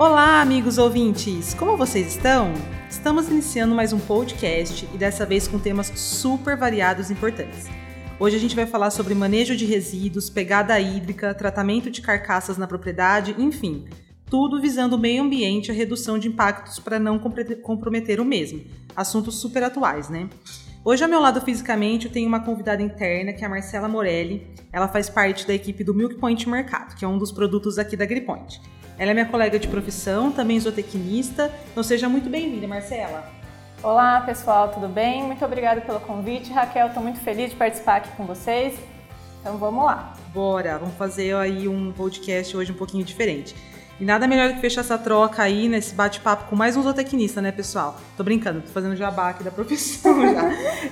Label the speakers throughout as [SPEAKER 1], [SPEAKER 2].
[SPEAKER 1] Olá, amigos ouvintes! Como vocês estão? Estamos iniciando mais um podcast e dessa vez com temas super variados e importantes. Hoje a gente vai falar sobre manejo de resíduos, pegada hídrica, tratamento de carcaças na propriedade, enfim, tudo visando o meio ambiente e a redução de impactos para não comprometer o mesmo. Assuntos super atuais, né? Hoje, ao meu lado fisicamente, eu tenho uma convidada interna, que é a Marcela Morelli. Ela faz parte da equipe do Milk Point Mercado, que é um dos produtos aqui da Gripoint. Ela é minha colega de profissão, também zootecnista, então seja muito bem-vinda, Marcela.
[SPEAKER 2] Olá, pessoal, tudo bem? Muito obrigada pelo convite. Raquel, estou muito feliz de participar aqui com vocês. Então vamos lá.
[SPEAKER 1] Bora, vamos fazer aí um podcast hoje um pouquinho diferente. E nada melhor do que fechar essa troca aí, nesse bate-papo com mais um zootecnista, né, pessoal? Tô brincando, tô fazendo jabá aqui da profissão já.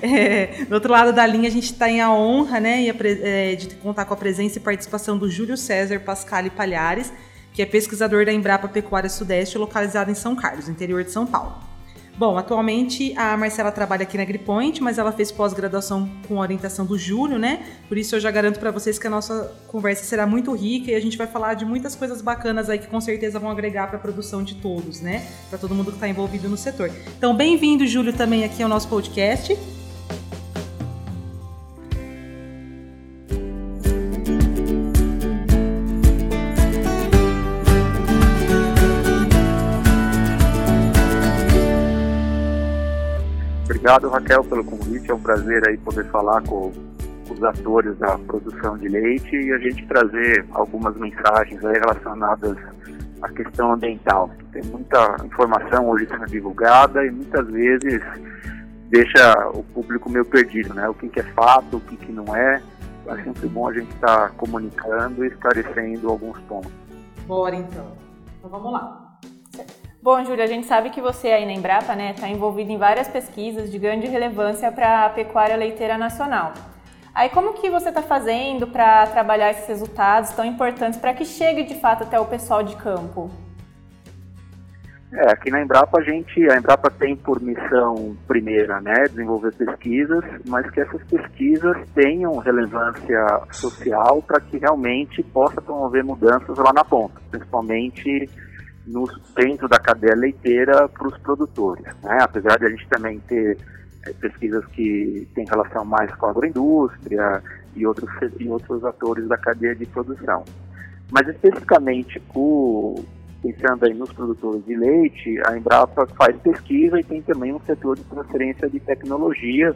[SPEAKER 1] É, do outro lado da linha, a gente tem a honra, né, é, de contar com a presença e participação do Júlio César Pascali Palhares, que é pesquisador da Embrapa Pecuária Sudeste, localizada em São Carlos, interior de São Paulo. Bom, atualmente a Marcela trabalha aqui na Gripoint, mas ela fez pós-graduação com orientação do Júlio, né? Por isso eu já garanto para vocês que a nossa conversa será muito rica e a gente vai falar de muitas coisas bacanas aí que com certeza vão agregar para a produção de todos, né? Para todo mundo que está envolvido no setor. Então, bem-vindo, Júlio, também aqui ao nosso podcast.
[SPEAKER 3] Obrigado, Raquel, pelo convite. É um prazer aí poder falar com os atores da produção de leite e a gente trazer algumas mensagens relacionadas à questão ambiental. Tem muita informação hoje sendo divulgada e muitas vezes deixa o público meio perdido, né? O que, é fato, o que, que não é. É sempre bom a gente estar tá comunicando e esclarecendo alguns pontos.
[SPEAKER 1] Bora então. Então vamos lá.
[SPEAKER 2] Bom, Júlia, a gente sabe que você aí na Embrapa está né, tá envolvido em várias pesquisas de grande relevância para a pecuária leiteira nacional. Aí como que você está fazendo para trabalhar esses resultados tão importantes para que chegue de fato até o pessoal de campo?
[SPEAKER 3] É, aqui na Embrapa a gente, a Embrapa tem por missão primeira, né, desenvolver pesquisas, mas que essas pesquisas tenham relevância social para que realmente possa promover mudanças lá na ponta, principalmente no, dentro da cadeia leiteira para os produtores. Né? Apesar de a gente também ter é, pesquisas que têm relação mais com a agroindústria e outros, e outros atores da cadeia de produção. Mas especificamente o, pensando aí nos produtores de leite, a Embrapa faz pesquisa e tem também um setor de transferência de tecnologia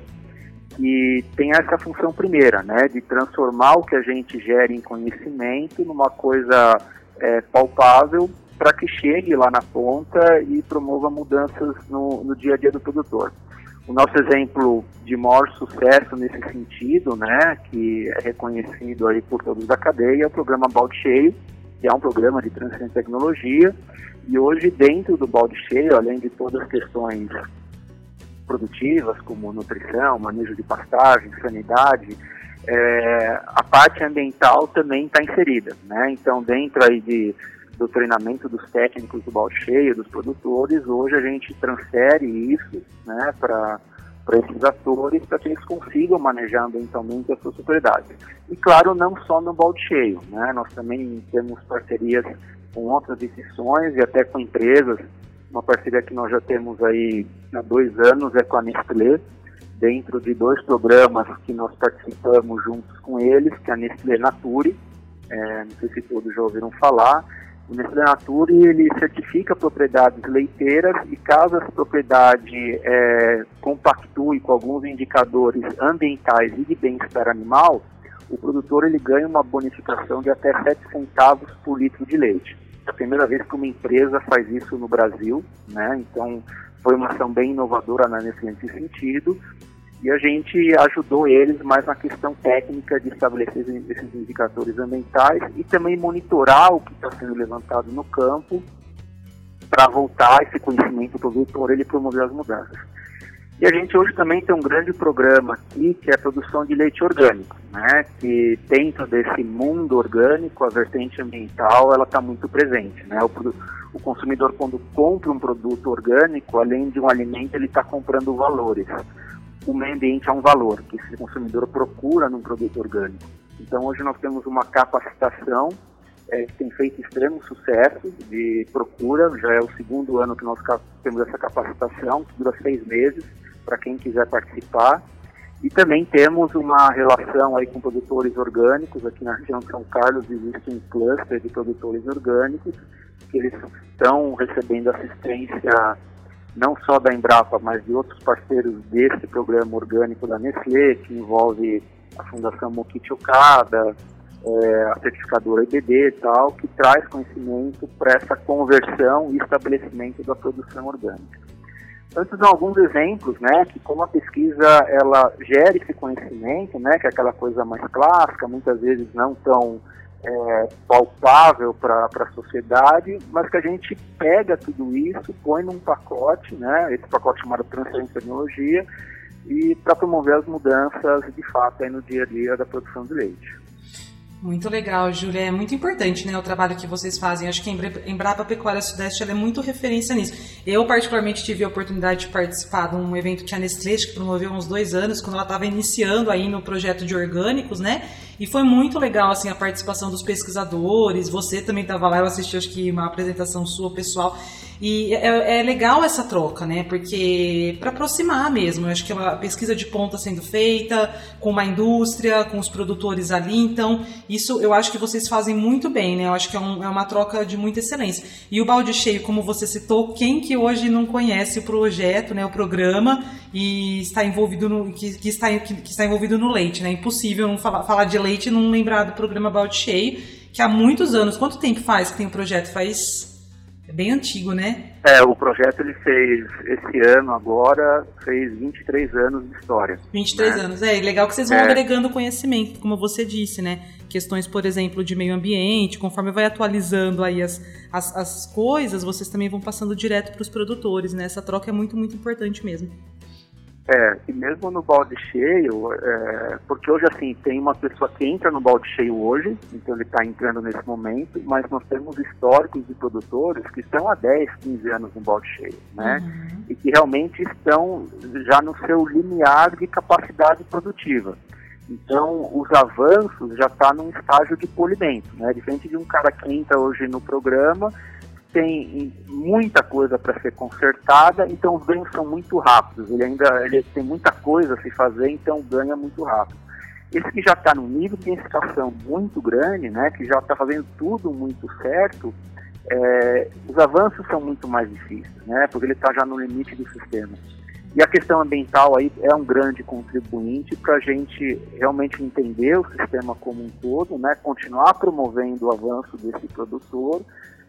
[SPEAKER 3] que tem essa função primeira, né, de transformar o que a gente gera em conhecimento numa coisa é, palpável para que chegue lá na ponta e promova mudanças no, no dia a dia do produtor. O nosso exemplo de maior sucesso nesse sentido, né, que é reconhecido aí por todos da cadeia, é o programa Balde Cheio, que é um programa de transferência de tecnologia. E hoje, dentro do Balde Cheio, além de todas as questões produtivas, como nutrição, manejo de pastagem, sanidade, é, a parte ambiental também está inserida. Né? Então, dentro aí de do treinamento dos técnicos do balde cheio, dos produtores, hoje a gente transfere isso né, para para esses atores, para que eles consigam manejar ambientalmente as suas propriedades. E claro, não só no balde cheio, né? nós também temos parcerias com outras instituições e até com empresas, uma parceria que nós já temos aí há dois anos é com a Nestlé, dentro de dois programas que nós participamos juntos com eles, que é a Nestlé Nature, é, não sei se todos já ouviram falar, o Nestlé Nature ele certifica propriedades leiteiras e caso essa propriedade é, compactue com alguns indicadores ambientais e de bem-estar animal, o produtor ele ganha uma bonificação de até 7 centavos por litro de leite. É a primeira vez que uma empresa faz isso no Brasil, né? então foi uma ação bem inovadora nesse sentido e a gente ajudou eles mais na questão técnica de estabelecer esses indicadores ambientais e também monitorar o que está sendo levantado no campo para voltar esse conhecimento para o produtor ele promover as mudanças. E a gente hoje também tem um grande programa aqui que é a produção de leite orgânico, né? Que dentro desse mundo orgânico, a vertente ambiental ela está muito presente, né? O, o consumidor quando compra um produto orgânico, além de um alimento, ele está comprando valores o meio ambiente é um valor que esse consumidor procura num produto orgânico. Então hoje nós temos uma capacitação é, tem feito extremo sucesso de procura, já é o segundo ano que nós temos essa capacitação, que dura seis meses, para quem quiser participar. E também temos uma relação aí com produtores orgânicos, aqui na região de São Carlos existe um cluster de produtores orgânicos, que eles estão recebendo assistência não só da Embrapa, mas de outros parceiros desse programa orgânico da Nestlé, que envolve a Fundação Mokichi Okada, é, a certificadora IBD e tal, que traz conhecimento para essa conversão e estabelecimento da produção orgânica. Antes de alguns exemplos, né, que como a pesquisa ela gera esse conhecimento, né, que é aquela coisa mais clássica, muitas vezes não tão é, palpável para a sociedade, mas que a gente pega tudo isso, põe num pacote, né, esse pacote chamado Transferência de Tecnologia, e para promover as mudanças de fato aí no dia a dia da produção de leite.
[SPEAKER 1] Muito legal, Júlia. É muito importante né, o trabalho que vocês fazem. Acho que a Embrapa Pecuária Sudeste é muito referência nisso. Eu, particularmente, tive a oportunidade de participar de um evento que a Nestlé, que promoveu uns dois anos, quando ela estava iniciando aí no projeto de orgânicos, né? E foi muito legal, assim, a participação dos pesquisadores. Você também estava lá, eu assisti, acho que, uma apresentação sua, pessoal. E é, é legal essa troca, né? Porque para aproximar mesmo, eu acho que é uma pesquisa de ponta sendo feita com uma indústria, com os produtores ali. Então, isso eu acho que vocês fazem muito bem, né? Eu acho que é, um, é uma troca de muita excelência. E o balde cheio, como você citou, quem que hoje não conhece o projeto, né? O programa e está envolvido no que, que está que, que, está envolvido no leite, né? É impossível não falar, falar de leite e não lembrar do programa balde cheio, que há muitos anos. Quanto tempo faz que tem o projeto? Faz é bem antigo, né?
[SPEAKER 3] É, o projeto ele fez esse ano agora, fez 23 anos de história.
[SPEAKER 1] 23 né? anos, é, legal que vocês vão é. agregando conhecimento, como você disse, né? Questões, por exemplo, de meio ambiente, conforme vai atualizando aí as, as, as coisas, vocês também vão passando direto para os produtores, né? Essa troca é muito, muito importante mesmo.
[SPEAKER 3] É, e mesmo no balde cheio, é, porque hoje assim, tem uma pessoa que entra no balde cheio hoje, então ele está entrando nesse momento, mas nós temos históricos de produtores que estão há 10, 15 anos no balde cheio, né? Uhum. E que realmente estão já no seu limiar de capacidade produtiva. Então, os avanços já estão tá num estágio de polimento, né? Diferente de um cara que entra hoje no programa tem muita coisa para ser consertada, então os ganhos são muito rápidos. Ele ainda ele tem muita coisa a se fazer, então ganha muito rápido. Esse que já está no nível de intensificação muito grande, né, que já está fazendo tudo muito certo, é, os avanços são muito mais difíceis, né, porque ele está já no limite do sistema. E a questão ambiental aí é um grande contribuinte para a gente realmente entender o sistema como um todo, né, continuar promovendo o avanço desse produtor,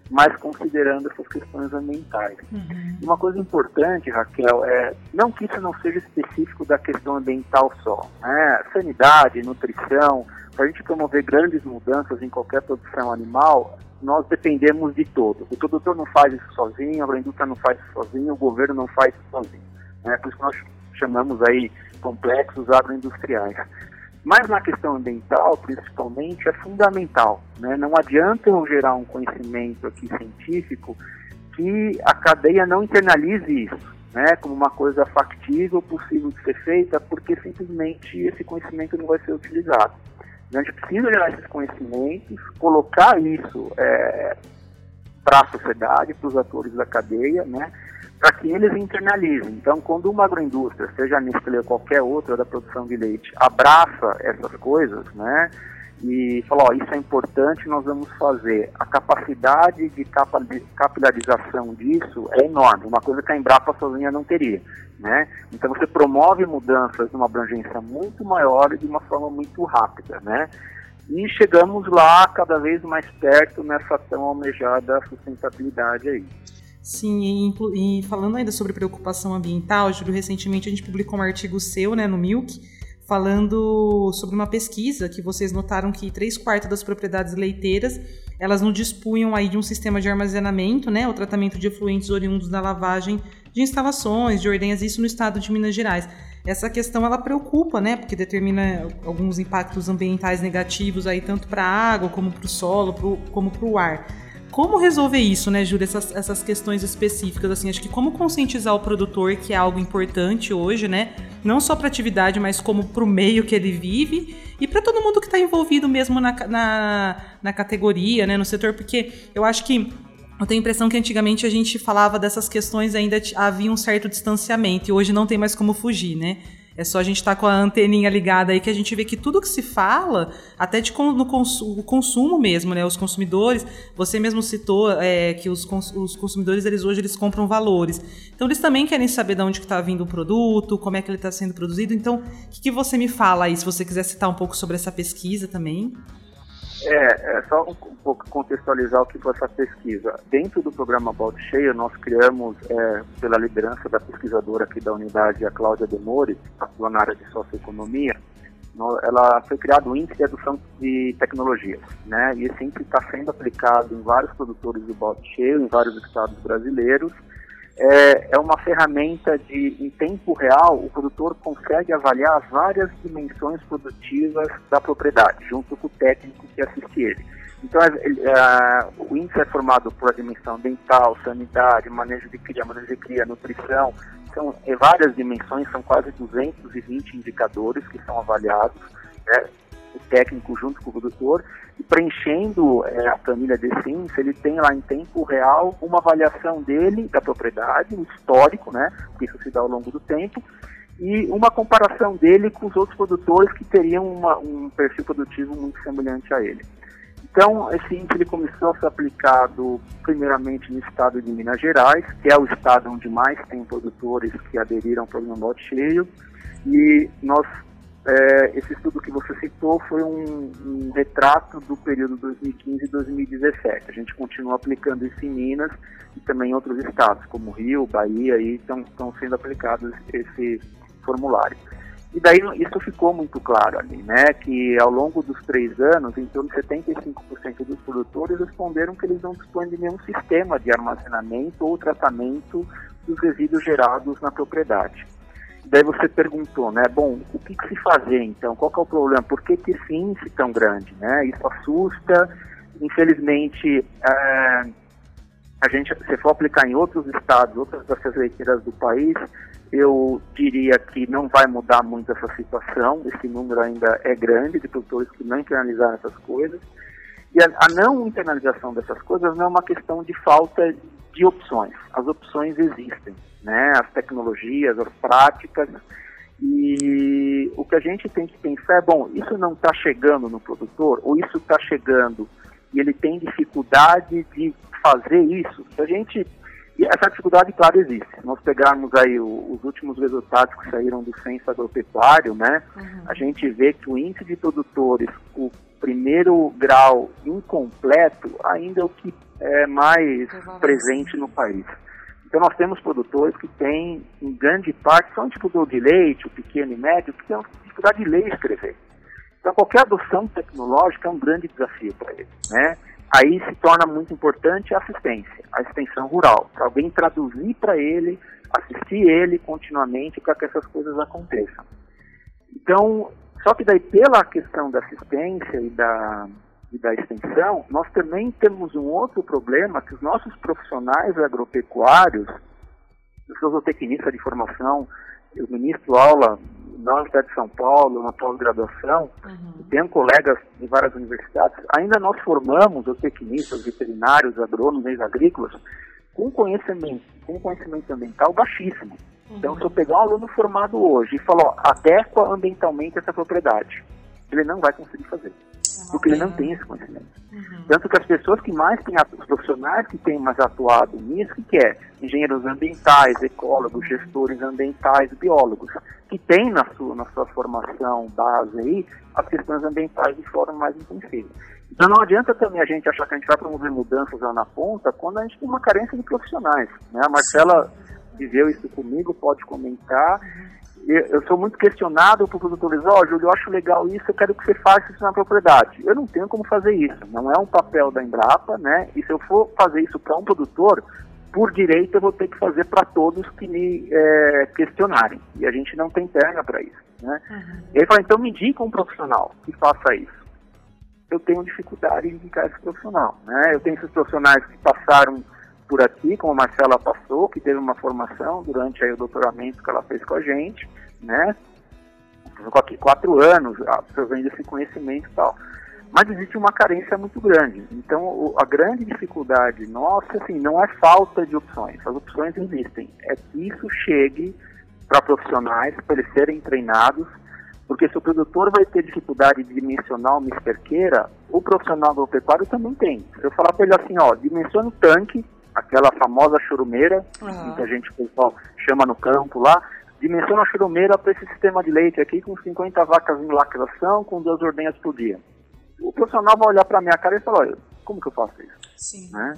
[SPEAKER 3] mas considerando essas questões ambientais. Uhum. Uma coisa importante, Raquel, é não que isso não seja específico da questão ambiental só. Né? Sanidade, nutrição, para a gente promover grandes mudanças em qualquer produção animal, nós dependemos de todo. O produtor não faz isso sozinho, a indústria não faz isso sozinho, o governo não faz isso sozinho. Né? Por isso que nós chamamos aí complexos agroindustriais. Mas na questão ambiental, principalmente, é fundamental. Né? Não adianta eu gerar um conhecimento aqui científico que a cadeia não internalize isso né, como uma coisa factível, possível de ser feita, porque simplesmente esse conhecimento não vai ser utilizado. A gente precisa gerar esses conhecimentos, colocar isso é, para a sociedade, para os atores da cadeia, né, para que eles internalizem. Então, quando uma agroindústria, seja a Nestlé ou qualquer outra da produção de leite, abraça essas coisas, né, e fala, isso é importante, nós vamos fazer. A capacidade de capilarização disso é enorme, uma coisa que a Embrapa sozinha não teria, né? Então você promove mudanças numa abrangência muito maior e de uma forma muito rápida, né? E chegamos lá cada vez mais perto nessa tão almejada sustentabilidade aí.
[SPEAKER 1] Sim, e, e, falando ainda sobre preocupação ambiental, Júlio, recentemente a gente publicou um artigo seu, né, no Milk, falando sobre uma pesquisa que vocês notaram que três quartos das propriedades leiteiras elas não dispunham aí de um sistema de armazenamento, né, o tratamento de efluentes oriundos da lavagem de instalações, de ordenhas, isso no estado de Minas Gerais. Essa questão ela preocupa, né, porque determina alguns impactos ambientais negativos aí tanto para a água como para o solo, pro, como para o ar. Como resolver isso, né, Júlia, essas, essas questões específicas, assim, acho que como conscientizar o produtor, que é algo importante hoje, né, não só para atividade, mas como para o meio que ele vive. E para todo mundo que está envolvido mesmo na, na, na categoria, né, no setor, porque eu acho que eu tenho a impressão que antigamente a gente falava dessas questões ainda havia um certo distanciamento e hoje não tem mais como fugir, né? É só a gente estar tá com a anteninha ligada aí que a gente vê que tudo que se fala, até de no consumo, consumo mesmo, né? Os consumidores, você mesmo citou é, que os, os, consumidores eles hoje eles compram valores. Então eles também querem saber de onde está vindo o produto, como é que ele está sendo produzido. Então, o que, que você me fala aí, se você quiser citar um pouco sobre essa pesquisa também?
[SPEAKER 3] É, é só um, pouco contextualizar o que foi essa pesquisa. Dentro do programa Balde Cheio, nós criamos, é, pela liderança da pesquisadora aqui da unidade, a Cláudia Demore, atua na área de socioeconomia, ela foi criado o índice de adoção de tecnologias, né? E esse índice está sendo aplicado em vários produtores de balde cheio, em vários estados brasileiros, é, é uma ferramenta de, em tempo real, o produtor consegue avaliar as várias dimensões produtivas da propriedade, junto com o técnico que assiste ele. Então, é, o índice é formado por a dimensão ambiental, sanidade, manejo de cria, manejo de cria, nutrição, são é, várias dimensões, são quase 220 indicadores que são avaliados, né? O técnico junto com o produtor, e preenchendo é, a planilha de Sims, ele tem lá em tempo real uma avaliação dele, da propriedade, um histórico, né, que isso se dá ao longo do tempo, e uma comparação dele com os outros produtores que teriam uma, um perfil produtivo muito semelhante a ele. Então, esse índice ele começou a ser aplicado primeiramente no estado de Minas Gerais, que é o estado onde mais tem produtores que aderiram ao programa Lote Cheio, e nós é, esse estudo que você citou foi um, um, retrato do período 2015 e 2017. A gente continua aplicando isso em Minas e também em outros estados, como Rio, Bahia, estão sendo aplicados esse formulário. E daí isso ficou muito claro ali, né? Que ao longo dos três anos, em torno de 75% dos produtores responderam que eles não dispõem de nenhum sistema de armazenamento ou tratamento dos resíduos gerados na propriedade. Daí você perguntou, né? Bom, o que, que se fazer então? Qual é o problema? Por que, que esse índice tão grande, né? Isso assusta. Infelizmente, é, a gente, se for aplicar em outros estados, outras das leiteiras do país, eu diria que não vai mudar muito essa situação. Esse número ainda é grande de produtores que não internalizaram essas coisas. E a, a não internalização dessas coisas não é uma questão de falta de opções. As opções existem né, as tecnologias, as práticas. E o que a gente tem que pensar é, bom, isso não está chegando no produtor, ou isso está chegando e ele tem dificuldade de fazer isso. Se a gente. E essa dificuldade, claro, existe. Se nós pegarmos aí o, os últimos resultados que saíram do censo agropecuário, né, uhum. a gente vê que o índice de produtores, o primeiro grau incompleto, ainda é o que é mais presente no país. Então nós temos produtores que têm, em grande parte, são tipo do de leite, o pequeno e médio, que têm dificuldade de ler e escrever. Então qualquer adoção tecnológica é um grande desafio para eles. Né? Aí se torna muito importante a assistência, a extensão rural, alguém traduzir para ele, assistir ele continuamente para que essas coisas aconteçam. Então, só que daí pela questão da assistência e da, e da extensão, nós também temos um outro problema que os nossos profissionais agropecuários, os zootecnistas de formação, eu ministro aula na Universidade de São Paulo, na pós-graduação, uhum. tenho colegas de várias universidades, ainda nós formamos zootecnistas, veterinários, agrônomos, agrícolas, com conhecimento, com conhecimento ambiental baixíssimo. Uhum. Então, se eu pegar um aluno formado hoje e falar, adequa ambientalmente essa propriedade, ele não vai conseguir fazer porque ele não tem esse conhecimento. Uhum. Tanto que as pessoas que mais têm, os profissionais que têm mais atuado nisso, que é engenheiros ambientais, ecólogos, gestores ambientais, biólogos, que têm na sua, na sua formação base aí as questões ambientais de forma mais intensiva. Então não adianta também a gente achar que a gente vai promover mudanças lá na ponta quando a gente tem uma carência de profissionais. Né? A Marcela viveu isso comigo, pode comentar. Eu sou muito questionado por produtores, ó, oh, Júlio, eu acho legal isso, eu quero que você faça isso na propriedade. Eu não tenho como fazer isso, não é um papel da Embrapa, né? E se eu for fazer isso para um produtor, por direito eu vou ter que fazer para todos que me é, questionarem. E a gente não tem perna para isso, né? Uhum. E aí fala, então me indica um profissional que faça isso. Eu tenho dificuldade em indicar esse profissional, né? Eu tenho esses profissionais que passaram por aqui, como a Marcela passou, que teve uma formação durante aí, o doutoramento que ela fez com a gente, né? Aqui quatro anos absorvendo esse conhecimento e tal. Mas existe uma carência muito grande. Então, a grande dificuldade nossa, assim, não é falta de opções. As opções existem. É que isso chegue para profissionais, para eles serem treinados, porque se o produtor vai ter dificuldade de dimensionar uma esperqueira, o profissional agropecuário também tem. Se eu falar para ele assim, ó, dimensiona o tanque, aquela famosa churumeira, uhum. que a gente pessoal chama no campo lá, dimensiona a churumeira para esse sistema de leite aqui com 50 vacas em lacração, com duas ordenhas por dia. O profissional vai olhar para minha cara e falar, como que eu faço isso? Sim. Né?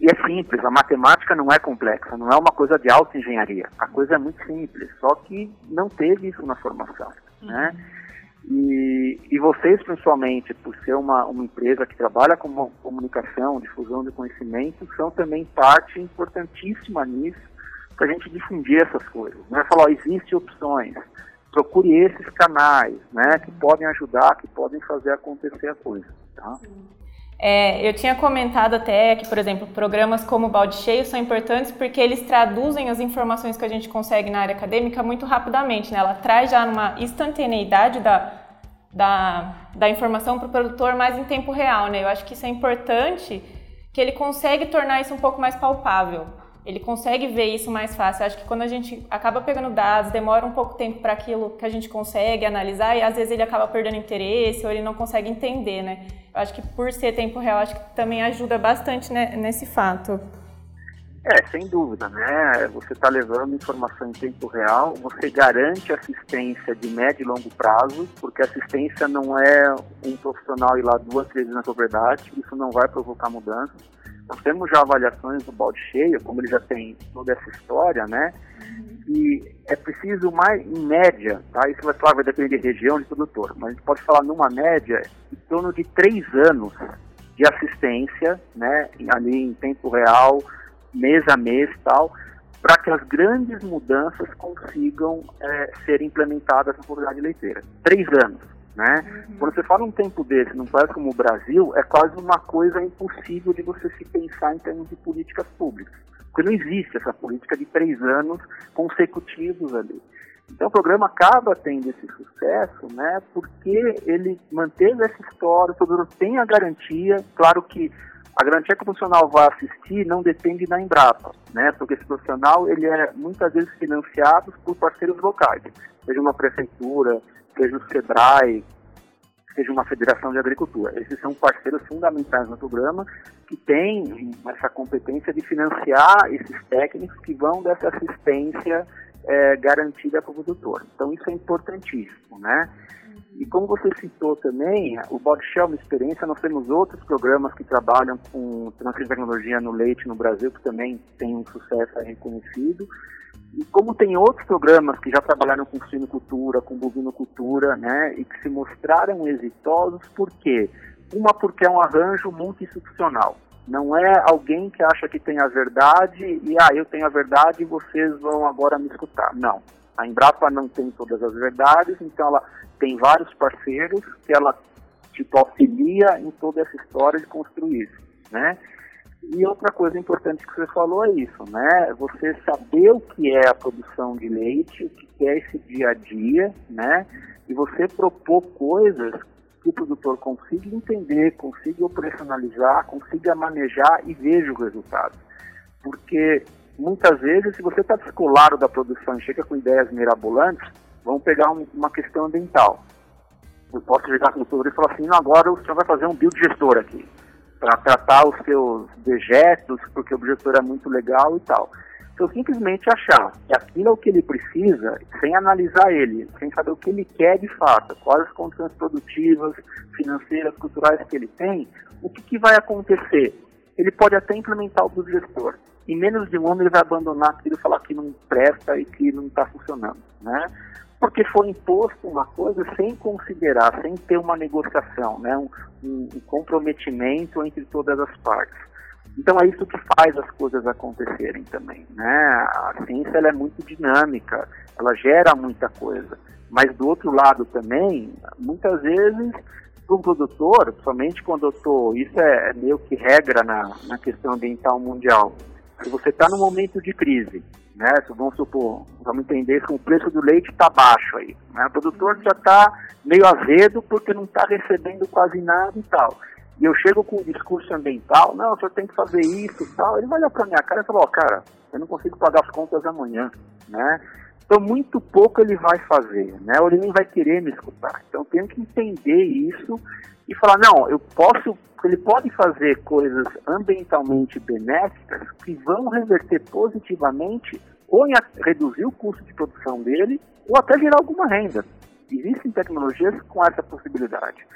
[SPEAKER 3] E é simples, a matemática não é complexa, não é uma coisa de alta engenharia. A coisa é muito simples, só que não teve isso na formação. Uhum. Né? E, e vocês, principalmente, por ser uma, uma empresa que trabalha com comunicação, difusão de conhecimento, são também parte importantíssima nisso para a gente difundir essas coisas. Né? Falar, existem opções, procure esses canais né, que podem ajudar, que podem fazer acontecer a coisa. Tá?
[SPEAKER 2] É, eu tinha comentado até que, por exemplo, programas como o Balde Cheio são importantes porque eles traduzem as informações que a gente consegue na área acadêmica muito rapidamente. Né? Ela traz já uma instantaneidade da, da, da informação para o produtor mais em tempo real. Né? Eu acho que isso é importante, que ele consegue tornar isso um pouco mais palpável ele consegue ver isso mais fácil. acho que quando a gente acaba pegando dados, demora um pouco tempo para aquilo que a gente consegue analisar e às vezes ele acaba perdendo interesse ou ele não consegue entender, né? Eu acho que por ser tempo real, acho que também ajuda bastante né, nesse fato.
[SPEAKER 3] É, sem dúvida, né? Você está levando informação em tempo real, você garante assistência de médio e longo prazo, porque assistência não é um profissional ir lá duas vezes na propriedade, isso não vai provocar mudança nós temos já avaliações do balde cheio, como ele já tem toda essa história, né? E é preciso mais, em média, tá? Isso vai, claro, vai depender de região, de produtor, mas a gente pode falar numa média em torno de três anos de assistência, né? Ali em tempo real, mês a mês tal, para que as grandes mudanças consigam é, ser implementadas na comunidade leiteira. Três anos. Né? Uhum. Quando você fala um tempo desse num país como o Brasil, é quase uma coisa impossível de você se pensar em termos de políticas públicas. Porque não existe essa política de três anos consecutivos ali. Então o programa acaba tendo esse sucesso, né, porque ele manteve essa história, o produtor tem a garantia, claro que a garantia que o profissional vai assistir não depende da Embrapa, né, porque esse profissional ele é muitas vezes financiado por parceiros locais, seja uma prefeitura, seja o SEBRAE, seja uma federação de agricultura. Esses são parceiros fundamentais no programa que têm essa competência de financiar esses técnicos que vão dessa assistência é, garantida para o produtor. Então isso é importantíssimo, né? E como você citou também, o Body Shell é uma experiência, nós temos outros programas que trabalham com transferência de tecnologia no leite no Brasil, que também tem um sucesso reconhecido. E como tem outros programas que já trabalharam com suinocultura, com bovinocultura, né, e que se mostraram exitosos, por quê? Uma, porque é um arranjo multi-institucional. Não é alguém que acha que tem a verdade e, ah, eu tenho a verdade e vocês vão agora me escutar. Não. A Embrapa não tem todas as verdades, então ela tem vários parceiros que ela, tipo, auxilia em toda essa história de construir isso, né? E outra coisa importante que você falou é isso, né? Você saber o que é a produção de leite, o que é esse dia a dia, né? E você propor coisas que o produtor consiga entender, consiga operacionalizar, consiga manejar e veja o resultado. Porque muitas vezes, se você está descolado da produção e chega com ideias mirabolantes, vamos pegar um, uma questão ambiental. Eu posso chegar com o produtor e falar assim, agora o senhor vai fazer um biodigestor aqui para tratar os seus dejetos, porque o objetor é muito legal e tal. Se eu simplesmente achar que aquilo é o que ele precisa, sem analisar ele, sem saber o que ele quer de fato, quais as condições produtivas, financeiras, culturais que ele tem, o que, que vai acontecer? Ele pode até implementar o gestor. Em menos de um ano ele vai abandonar aquilo e falar que não presta e que não está funcionando. Né? porque foi imposto uma coisa sem considerar, sem ter uma negociação, né, um, um, comprometimento entre todas as partes. Então é isso que faz as coisas acontecerem também, né? A ciência ela é muito dinâmica, ela gera muita coisa, mas do outro lado também, muitas vezes para o produtor, principalmente quando eu estou, isso é, é meio que regra na, na questão ambiental mundial. Se você está num momento de crise né? Vamos supor, vamos entender que o preço do leite está baixo aí. Né? O produtor já está meio azedo porque não está recebendo quase nada e tal. E eu chego com um discurso ambiental, não, o senhor tem que fazer isso e tal. Ele vai olhar para minha cara e falar, ó, oh, cara, eu não consigo pagar as contas amanhã, né? Então, muito pouco ele vai fazer, né? Ou ele nem vai querer me escutar. Então, eu tenho que entender isso e falar, não, eu posso, ele pode fazer coisas ambientalmente benéficas que vão reverter positivamente ou em reduzir o custo de produção dele ou até gerar alguma renda. Existem tecnologias com essa possibilidade.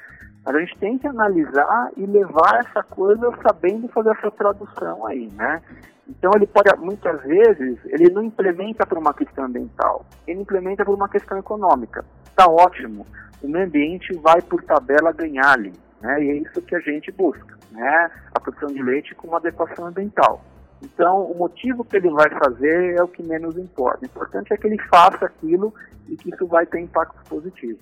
[SPEAKER 3] Mas a gente tem que analisar e levar essa coisa sabendo fazer essa tradução aí, né? Então ele pode, muitas vezes, ele não implementa por uma questão ambiental, ele implementa por uma questão econômica. Está ótimo, o meio ambiente vai por tabela ganhar ali, né? E é isso que a gente busca, né? A produção de leite com uma adequação ambiental. Então, o motivo que ele vai fazer é o que menos importa. O importante é que ele faça aquilo e que isso vai ter impacto positivo.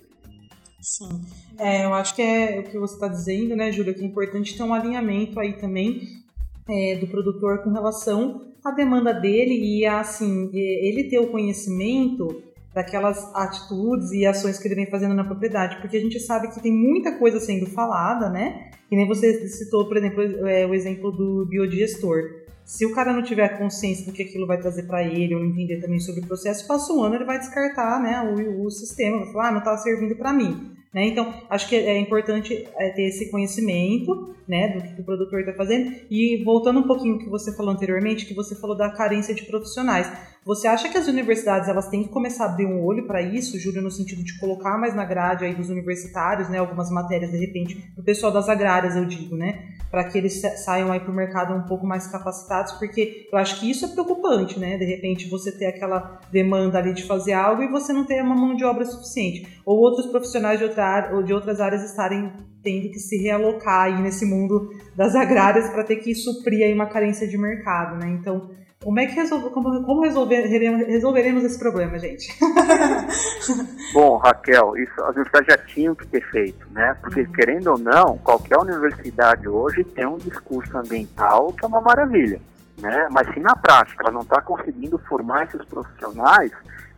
[SPEAKER 1] Sim, é, eu acho que é o que você está dizendo, né, Júlia, que é importante ter um alinhamento aí também é, do produtor com relação à demanda dele e assim ele ter o conhecimento daquelas atitudes e ações que ele vem fazendo na propriedade, porque a gente sabe que tem muita coisa sendo falada, né? Que nem você citou, por exemplo, é, o exemplo do biodigestor. Se o cara não tiver consciência do que aquilo vai trazer para ele, ou entender também sobre o processo, passa um ano ele vai descartar, né, o, o sistema, vai falar, ah, não está servindo para mim. Né? Então, acho que é importante é, ter esse conhecimento né, do que o produtor está fazendo. E voltando um pouquinho que você falou anteriormente, que você falou da carência de profissionais. Você acha que as universidades elas têm que começar a abrir um olho para isso, Júlio, no sentido de colocar mais na grade aí dos universitários, né, algumas matérias, de repente, o pessoal das agrárias, eu digo, né? para que eles saiam aí para o mercado um pouco mais capacitados, porque eu acho que isso é preocupante, né? De repente você ter aquela demanda ali de fazer algo e você não ter uma mão de obra suficiente, ou outros profissionais de, outra, ou de outras áreas estarem tendo que se realocar aí nesse mundo das agrárias para ter que suprir aí uma carência de mercado, né? Então como é que resolve, como, como resolver, resolveremos esse problema, gente?
[SPEAKER 3] Bom, Raquel, isso as universidades já tinham que ter feito, né? Porque, uhum. querendo ou não, qualquer universidade hoje tem um discurso ambiental que é uma maravilha, né? Mas se na prática ela não está conseguindo formar esses profissionais,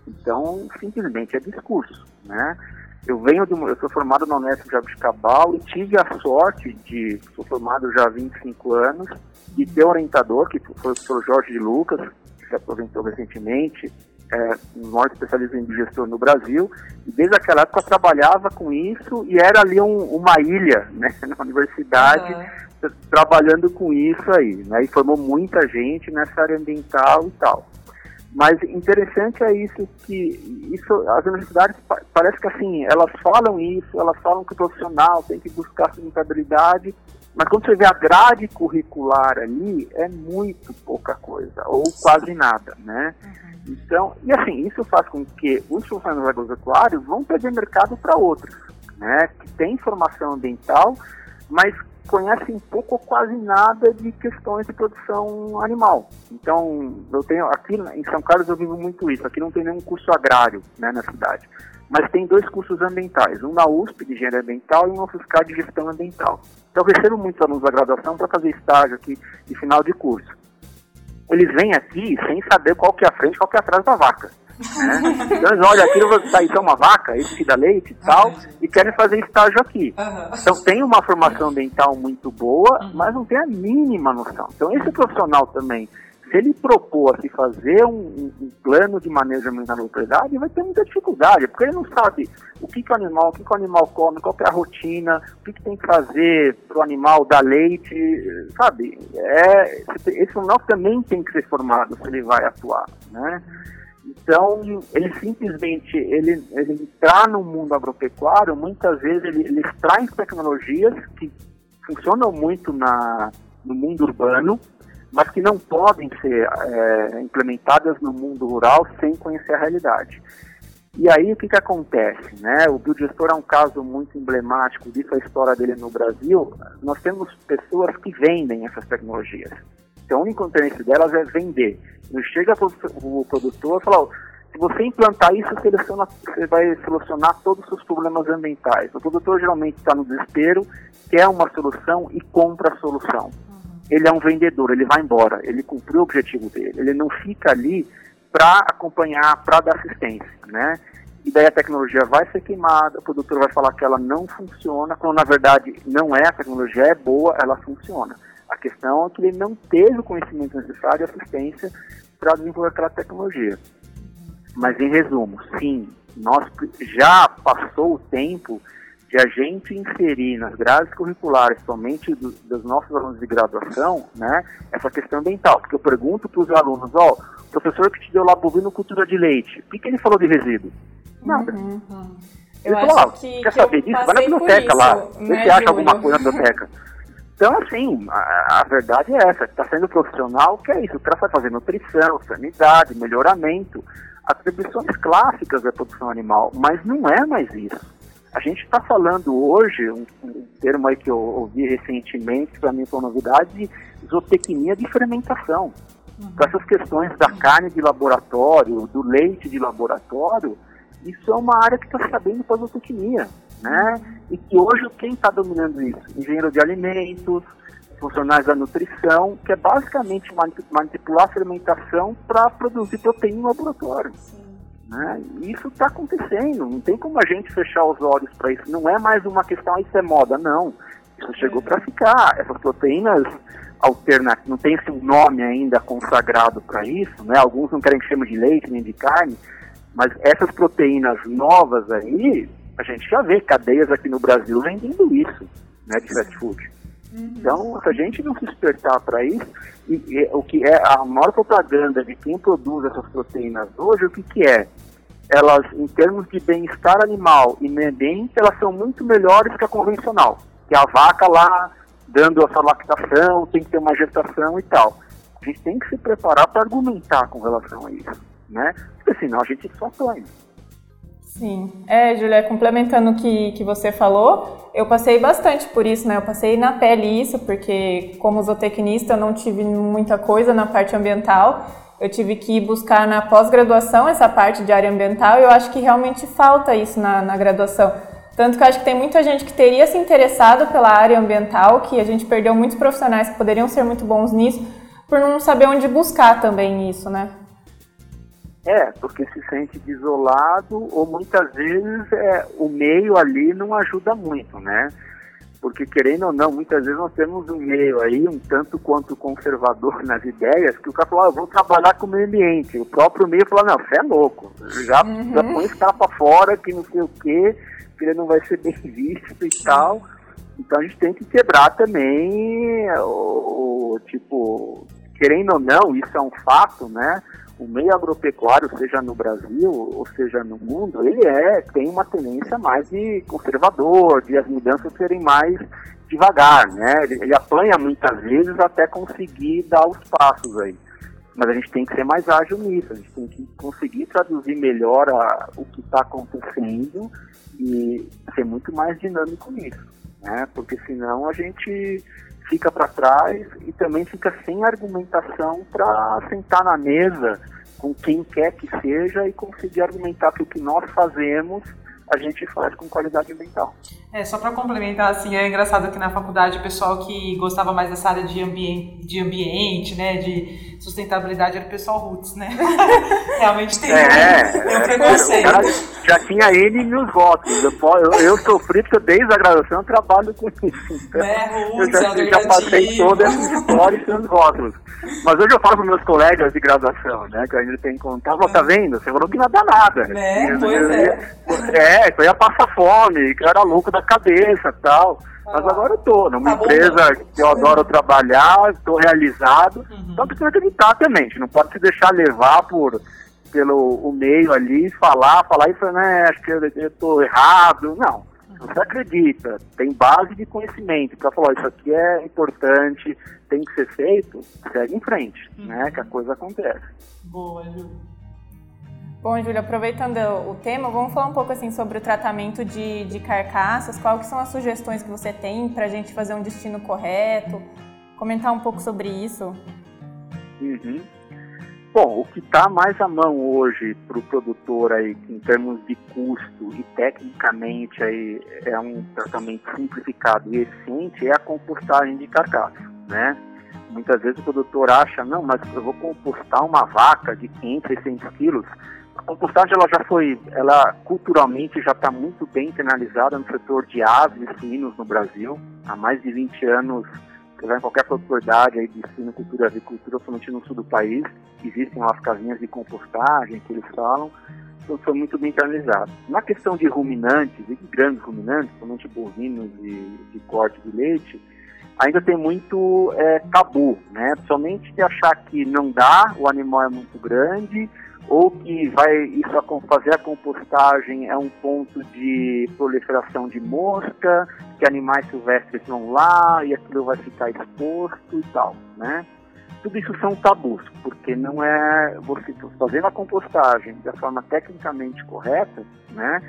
[SPEAKER 3] então simplesmente é discurso, né? Eu venho de eu sou formado na Unesp de e tive a sorte de, sou formado já há 25 anos, de ter um orientador, que foi o professor Jorge de Lucas, que se aposentou recentemente, é, um maior especialista em gestor no Brasil, e desde aquela época trabalhava com isso e era ali um, uma ilha né, na universidade, uhum. trabalhando com isso aí, né, e formou muita gente nessa área ambiental e tal. Mas interessante é isso que isso as universidades parece que assim elas falam isso, elas falam que o profissional tem que buscar sustentabilidade, mas quando você vê a grade curricular ali é muito pouca coisa ou quase nada, né? Uhum. Então, e assim isso faz com que os funcionários agropecuários vão perder mercado para outros, né? Que tem formação ambiental, mas conhecem pouco ou quase nada de questões de produção animal. Então, eu tenho aqui em São Carlos eu vivo muito isso. Aqui não tem nenhum curso agrário, né, na cidade. Mas tem dois cursos ambientais, um na USP de engenharia ambiental e um na de gestão ambiental. Então, eu recebo muitos alunos da graduação para fazer estágio aqui de final de curso. Eles vêm aqui sem saber qual que é a frente, qual que é atrás da vaca. Né? Então eles olham aquilo, tá, isso é uma vaca, isso que dá leite e tal, e querem fazer estágio aqui. Então tem uma formação ambiental muito boa, uhum. mas não tem a mínima noção. Então esse profissional também, se ele propor a se fazer um, um, plano de manejo ambiental na propriedade, vai ter muita dificuldade, porque ele não sabe o que, que o animal, o que, que o animal come, qual é a rotina, o que, que tem que fazer para o animal dar leite, sabe? É, esse profissional também tem que ser formado se ele vai atuar, né? Então, ele simplesmente, ele, ele entrar no mundo agropecuário, muitas vezes ele, ele traz tecnologias que funcionam muito na, no mundo urbano, mas que não podem ser é, implementadas no mundo rural sem conhecer a realidade. E aí o que, que acontece? Né? O biodigestor é um caso muito emblemático disso, a história dele no Brasil. Nós temos pessoas que vendem essas tecnologias. Então, o único interesse delas é vender. Não chega o produtor e fala, se você implantar isso, você vai solucionar todos os seus problemas ambientais. O produtor geralmente está no desespero, quer uma solução e compra a solução. Uhum. Ele é um vendedor, ele vai embora, ele cumpriu o objetivo dele. Ele não fica ali para acompanhar, para dar assistência, né? E daí a tecnologia vai ser queimada, o produtor vai falar que ela não funciona, quando na verdade não é, a tecnologia é boa, ela funciona. A questão é que ele não teve o conhecimento necessário e assistência para desenvolver aquela tecnologia. Mas em resumo, sim, nós já passou o tempo de a gente inserir nas grades curriculares, somente do, dos nossos alunos de graduação, né, essa questão ambiental. Porque eu pergunto para os alunos, ó, oh, o professor que te deu lá bovino cultura de leite, o que, que ele falou de resíduo? Nada.
[SPEAKER 2] Uhum.
[SPEAKER 3] Ele eu falou, acho que, quer que saber disso? Vai na biblioteca lá, vê se né, acha alguma coisa na biblioteca. Então, assim, a, a verdade é essa, está sendo profissional, que é isso, o cara vai fazer nutrição, sanidade, melhoramento, atribuições clássicas da produção animal, mas não é mais isso. A gente está falando hoje, um, um, termo aí que eu ouvi recentemente, para mim foi uma novidade, de zootecnia de fermentação. Uhum. Com essas questões da carne de laboratório, do leite de laboratório, isso é uma área que está sabendo para zootecnia, né? E que hoje quem está dominando isso? Engenheiro de alimentos, funcionários da nutrição, que é basicamente manipular a fermentação para produzir proteína no laboratório. Né? Isso está acontecendo, não tem como a gente fechar os olhos para isso. Não é mais uma questão, ah, isso é moda, não. Isso chegou para ficar. Essas proteínas alternativas, não tem esse nome ainda consagrado para isso, né? Alguns não querem que chame de leite nem de carne, mas essas proteínas novas aí, a gente já vê cadeias aqui no Brasil vendendo isso, né, de fast food. Uhum. Então, se a gente não se despertar para isso, e, e, o que é a maior propaganda de quem produz essas proteínas hoje, o que, que é? Elas, em termos de bem-estar animal e meio ambiente, elas são muito melhores que a convencional. Que a vaca lá, dando essa lactação, tem que ter uma gestação e tal. A gente tem que se preparar para argumentar com relação a isso, né? Porque senão a gente só apanha.
[SPEAKER 2] Sim. É, Julia, complementando o que, que você falou, eu passei bastante por isso, né? Eu passei na pele isso, porque como zootecnista eu não tive muita coisa na parte ambiental. Eu tive que buscar na pós-graduação essa parte de área ambiental e eu acho que realmente falta isso na, na graduação. Tanto que eu acho que tem muita gente que teria se interessado pela área ambiental, que a gente perdeu muitos profissionais que poderiam ser muito bons nisso, por não saber onde buscar também isso, né?
[SPEAKER 3] É, porque se sente desolado ou muitas vezes é, o meio ali não ajuda muito, né? Porque querendo ou não, muitas vezes nós temos um meio aí um tanto quanto conservador nas ideias, que o cara fala, ah, eu vou trabalhar com o meio ambiente. O próprio meio fala, não, você é louco, já, uhum. já põe pra fora, que não sei o quê, que ele não vai ser bem visto e tal. Então a gente tem que quebrar também o, o tipo, querendo ou não, isso é um fato, né? O meio agropecuário, seja no Brasil ou seja no mundo, ele é tem uma tendência mais de conservador, de as mudanças serem mais devagar, né? Ele, ele apanha muitas vezes até conseguir dar os passos aí. Mas a gente tem que ser mais ágil nisso, a gente tem que conseguir traduzir melhor a, o que está acontecendo e ser muito mais dinâmico nisso, né? Porque senão a gente fica para trás e também fica sem argumentação para sentar na mesa com quem quer que seja e conseguir argumentar que o que nós fazemos a gente faz com qualidade ambiental.
[SPEAKER 1] É, só para complementar, assim, é engraçado que na faculdade o pessoal que gostava mais dessa área de ambiente, de ambiente, né, de sustentabilidade era o pessoal roots, né? Realmente tem,
[SPEAKER 3] é,
[SPEAKER 1] tem um preconceito.
[SPEAKER 3] É, já tinha ele e meus votos. Eu, eu, eu sofri porque desde a graduação eu trabalho com isso. Então,
[SPEAKER 1] né,
[SPEAKER 3] roots, eu já, já passei toda essa história e seus rótulos. Mas hoje eu falo para meus colegas de graduação, né, que ainda tem contato, tá vendo? Você falou que não dá nada.
[SPEAKER 1] Né, pois é.
[SPEAKER 3] É, que eu ia passar fome, que eu era louco da cabeça tal. Mas agora eu tô numa tá empresa bom, que eu adoro trabalhar, estou realizado. Uhum. Então precisa acreditar também, a gente não pode se deixar levar por pelo o meio ali, falar, falar isso, né, acho que eu, estou errado. Não, você acredita, tem base de conhecimento para falar, isso aqui é importante, tem que ser feito, segue em frente, uhum. né, que a coisa acontece.
[SPEAKER 1] Boa, Ju.
[SPEAKER 2] Bom, Júlia, aproveitando o tema, vamos falar um pouco assim sobre o tratamento de, de carcaças. Quais são as sugestões que você tem para a gente fazer um destino correto? Comentar um pouco sobre isso.
[SPEAKER 3] Uhum. Bom, o que está mais à mão hoje para o produtor aí, em termos de custo e tecnicamente aí é um tratamento simplificado e eficiente, é a compostagem de carcaça, né? Muitas vezes o produtor acha, não, mas eu vou compostar uma vaca de 500, 600 quilos. A compostagem ela já foi, ela culturalmente já está muito bem internalizada no setor de aves e suínos no Brasil. Há mais de 20 anos, você vai em qualquer propriedade aí de suinocultura e avicultura, principalmente no sul do país, existem lá as casinhas de compostagem que eles falam então foi muito bem internalizado. Na questão de ruminantes, e de grandes ruminantes, principalmente bovinos e de corte de leite, ainda tem muito é, tabu, né? Somente de achar que não dá, o animal é muito grande, ou que vai isso fazer a compostagem é um ponto de proliferação de mosca, que animais silvestres vão lá e aquilo vai ficar exposto e tal, né? Tudo isso são tabus, porque não é você fazendo a compostagem da forma tecnicamente correta, né?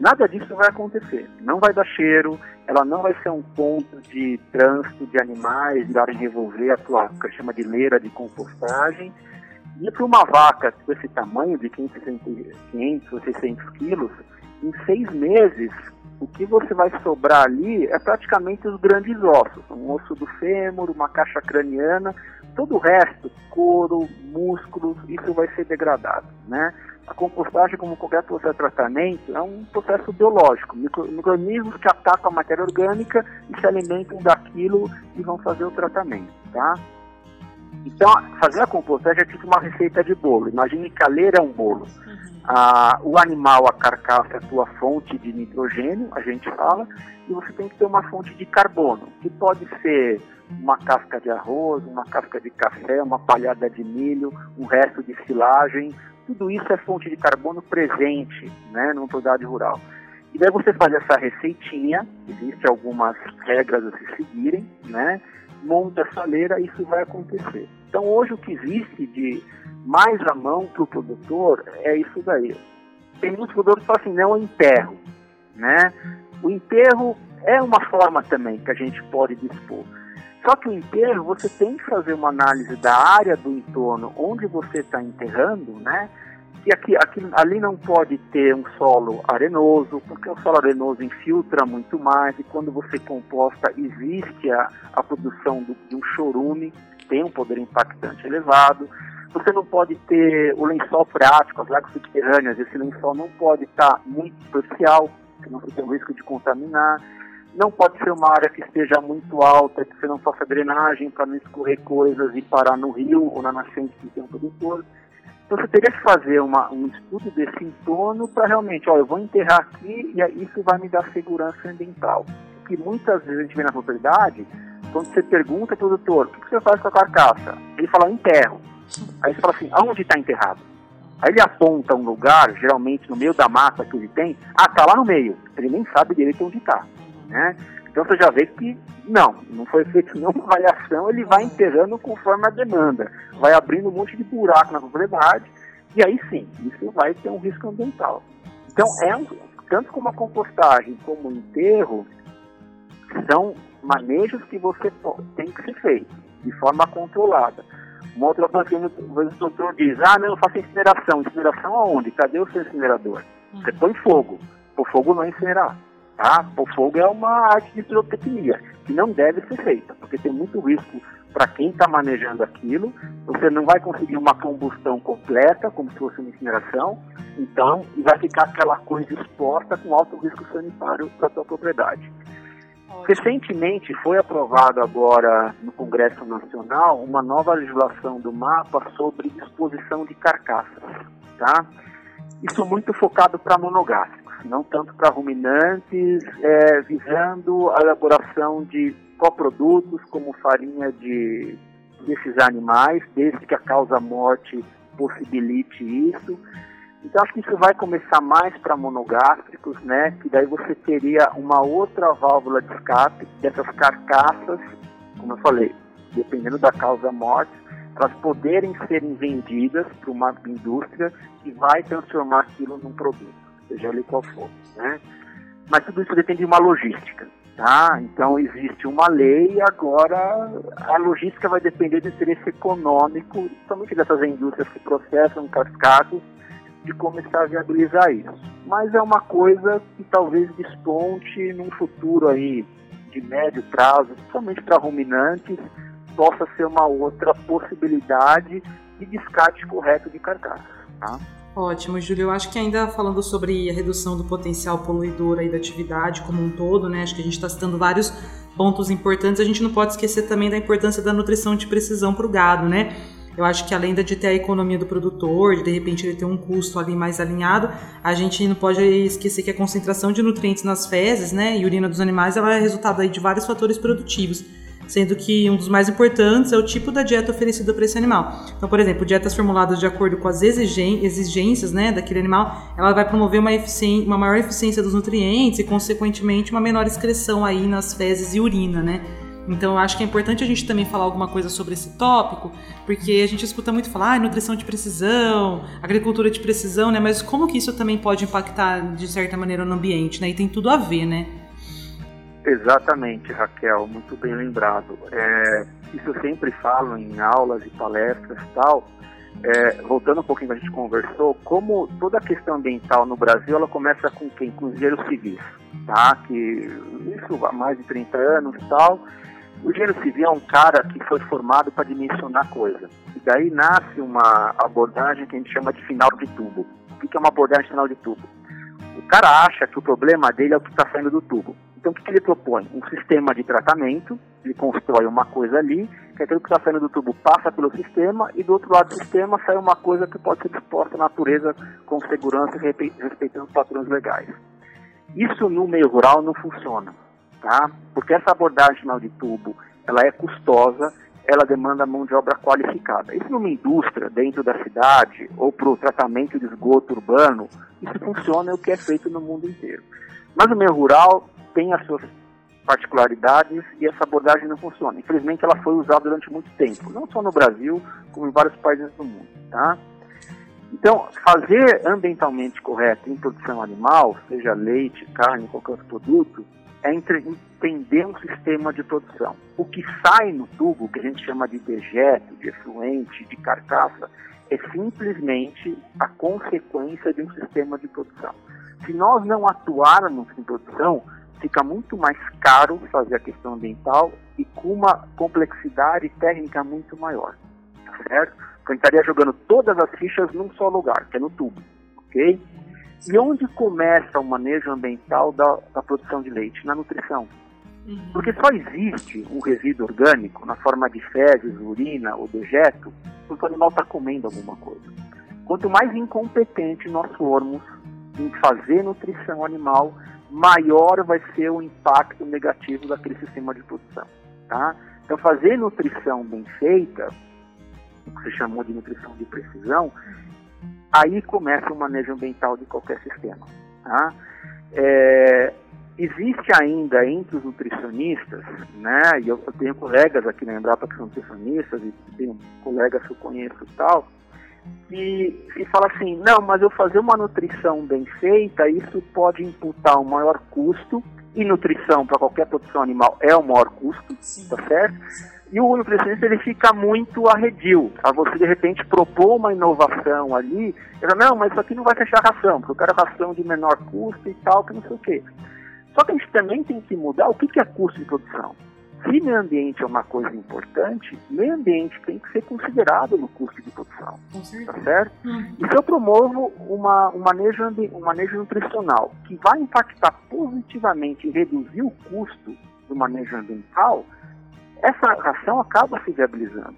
[SPEAKER 3] Nada disso vai acontecer. Não vai dar cheiro, ela não vai ser um ponto de trânsito de animais, irem revolver a tua, chama de leira de compostagem. E para uma vaca com esse tamanho, de 500 ou 600 quilos, em seis meses, o que você vai sobrar ali é praticamente os grandes ossos, um osso do fêmur, uma caixa craniana, todo o resto, couro, músculos, isso vai ser degradado, né? A compostagem, como qualquer processo de tratamento, é um processo biológico. Micro-organismos que atacam a matéria orgânica e se alimentam daquilo e vão fazer o tratamento, tá? Então, fazer a compostagem é tipo uma receita de bolo. Imagine que a leira é um bolo. Uhum. Ah, o animal, a carcaça, é a tua fonte de nitrogênio, a gente fala, e você tem que ter uma fonte de carbono, que pode ser uma casca de arroz, uma casca de café, uma palhada de milho, um resto de silagem, tudo isso é fonte de carbono presente né, numa propriedade rural. E daí você faz essa receitinha, existem algumas regras a se seguirem, né? Monta essa leira e isso vai acontecer. Então hoje o que existe de mais à mão para o produtor é isso daí. Tem muitos produtores que falam assim, não, eu enterro. Né? O enterro é uma forma também que a gente pode dispor. Só que o enterro, você tem que fazer uma análise da área do entorno onde você está enterrando, né? E aqui, aqui, ali não pode ter um solo arenoso, porque o solo arenoso infiltra muito mais, e quando você composta, existe a, a produção do, de um chorume, tem um poder impactante elevado. Você não pode ter o lençol freático, as lagoas subterrâneas, esse lençol não pode estar muito superficial, senão você tem o risco de contaminar. Não pode ser uma área que esteja muito alta, que você não faça drenagem para não escorrer coisas e parar no rio ou na nascente que tem um produtor. Então você teria que fazer uma, um estudo desse entorno para realmente, olha, eu vou enterrar aqui e isso vai me dar segurança ambiental. Porque muitas vezes a gente vê na propriedade, quando você pergunta para o produtor, o que você faz com a carcaça? Ele fala, enterro. Aí você fala assim, aonde está enterrado? Aí ele aponta um lugar, geralmente no meio da mata que ele tem, ah, tá lá no meio. Ele nem sabe direito onde está. Né? Então você já vê que não, não foi feita nenhuma avaliação, ele vai enterrando conforme a demanda, vai abrindo um monte de buraco na propriedade, e aí sim, isso vai ter um risco ambiental. Então, é um, tanto como a compostagem como o enterro, são manejos que você tem que ser feito de forma controlada. Uma outra coisa que o doutor diz, ah, não, eu faço incineração. Incineração aonde? Cadê o seu incinerador? Você uhum. põe fogo. O fogo não é incinerar. Tá? O fogo é uma arte de pirotecnia que não deve ser feita, porque tem muito risco para quem está manejando aquilo. Você não vai conseguir uma combustão completa, como se fosse uma incineração, então vai ficar aquela coisa exposta com alto risco sanitário para a sua propriedade. Recentemente foi aprovado agora no Congresso Nacional uma nova legislação do mapa sobre disposição de carcaças, tá? Isso muito focado para monogásticos não tanto para ruminantes, é, visando a elaboração de coprodutos como farinha de, desses animais, desde que a causa morte possibilite isso. Então acho que isso vai começar mais para monogástricos, né? Que daí você teria uma outra válvula de escape dessas carcaças, como eu falei, dependendo da causa morte, elas poderem serem vendidas para uma indústria que vai transformar aquilo num produto seja ele qual for, né? Mas tudo isso depende de uma logística, tá? Então existe uma lei agora a logística vai depender do interesse econômico, somente dessas indústrias que processam cascatos, de começar a viabilizar isso. Mas é uma coisa que talvez desponte num futuro aí de médio prazo, principalmente para ruminantes, possa ser uma outra possibilidade de descarte correto de carcaça. Tá?
[SPEAKER 1] Ótimo, Júlio. Eu acho que ainda falando sobre a redução do potencial poluidor aí da atividade como um todo, né? Acho que a gente está citando vários pontos importantes. A gente não pode esquecer também da importância da nutrição de precisão para o gado, né? Eu acho que além de ter a economia do produtor, de, de repente ele ter um custo ali mais alinhado, a gente não pode esquecer que a concentração de nutrientes nas fezes, né, e urina dos animais, ela é resultado aí de vários fatores produtivos sendo que um dos mais importantes é o tipo da dieta oferecida para esse animal. Então, por exemplo, dietas formuladas de acordo com as exigências né, daquele animal, ela vai promover uma, uma maior eficiência dos nutrientes e, consequentemente, uma menor excreção aí nas fezes e urina, né? Então, eu acho que é importante a gente também falar alguma coisa sobre esse tópico, porque a gente escuta muito falar ah, nutrição de precisão, agricultura de precisão, né? Mas como que isso também pode impactar, de certa maneira, no ambiente, né? E tem tudo a ver, né?
[SPEAKER 3] Exatamente, Raquel, muito bem lembrado. É, isso eu sempre falo em aulas e palestras e tal. É, voltando um pouquinho que a gente conversou, como toda a questão ambiental no Brasil, ela começa com quem? Com os engenheiros civis, tá? Que isso há mais de 30 anos e tal. O engenheiro civil é um cara que foi formado para dimensionar coisa. E daí nasce uma abordagem que a gente chama de final de tubo. O que é uma abordagem de final de tubo? O cara acha que o problema dele é o que está saindo do tubo. Então, o que, que, ele propõe? Um sistema de tratamento, ele constrói uma coisa ali, que aquilo que está saindo do tubo passa pelo sistema, e do outro lado do sistema sai uma coisa que pode ser disposta à natureza com segurança e respeitando os padrões legais. Isso no meio rural não funciona, tá? Porque essa abordagem de tubo, ela é custosa, ela demanda mão de obra qualificada. Isso numa indústria dentro da cidade ou para o tratamento de esgoto urbano, isso funciona é o que é feito no mundo inteiro. Mas no meio rural tem as suas particularidades e essa abordagem não funciona. Infelizmente, ela foi usada durante muito tempo, não só no Brasil, como em vários países do mundo. Tá? Então, fazer ambientalmente correto em produção animal, seja leite, carne, qualquer outro produto, é entender um sistema de produção. O que sai no tubo, que a gente chama de dejeto, de efluente, de carcaça, é simplesmente a consequência de um sistema de produção. Se nós não atuarmos em produção, fica muito mais caro fazer a questão ambiental e com uma complexidade técnica muito maior, tá certo? A gente estaria jogando todas as fichas num só lugar, que é no tubo, ok? E onde começa o manejo ambiental da, da produção de leite? Na nutrição. Uhum. Porque só existe um resíduo orgânico na forma de fezes, urina ou dejeto porque o animal está comendo alguma coisa. Quanto mais incompetente nós formos em fazer nutrição animal, maior vai ser o impacto negativo daquele sistema de produção. Tá? Então, fazer nutrição bem feita, o que se chamou de nutrição de precisão, aí começa o manejo ambiental de qualquer sistema. Tá? É, existe ainda entre os nutricionistas, né, e eu, tenho colegas aqui na Embrapa que são nutricionistas, e tenho colegas que eu conheço e tal, que se fala assim, não, mas eu fazer uma nutrição bem feita, isso pode imputar um maior custo, e nutrição para qualquer produção animal é o maior custo, Sim. tá certo? E o nutricionista ele fica muito arredio a você de repente propor uma inovação ali, ele não, mas isso aqui não vai fechar a ração, porque eu quero ração de menor custo e tal, que não sei o quê. Só que a gente também tem que mudar o que é custo de produção. Se meio ambiente é uma coisa importante, meio ambiente tem que ser considerado no custo de produção. Tá certo? E se eu promovo uma, um, manejo, um manejo nutricional que vai impactar positivamente e reduzir o custo do manejo ambiental, essa ação acaba se viabilizando.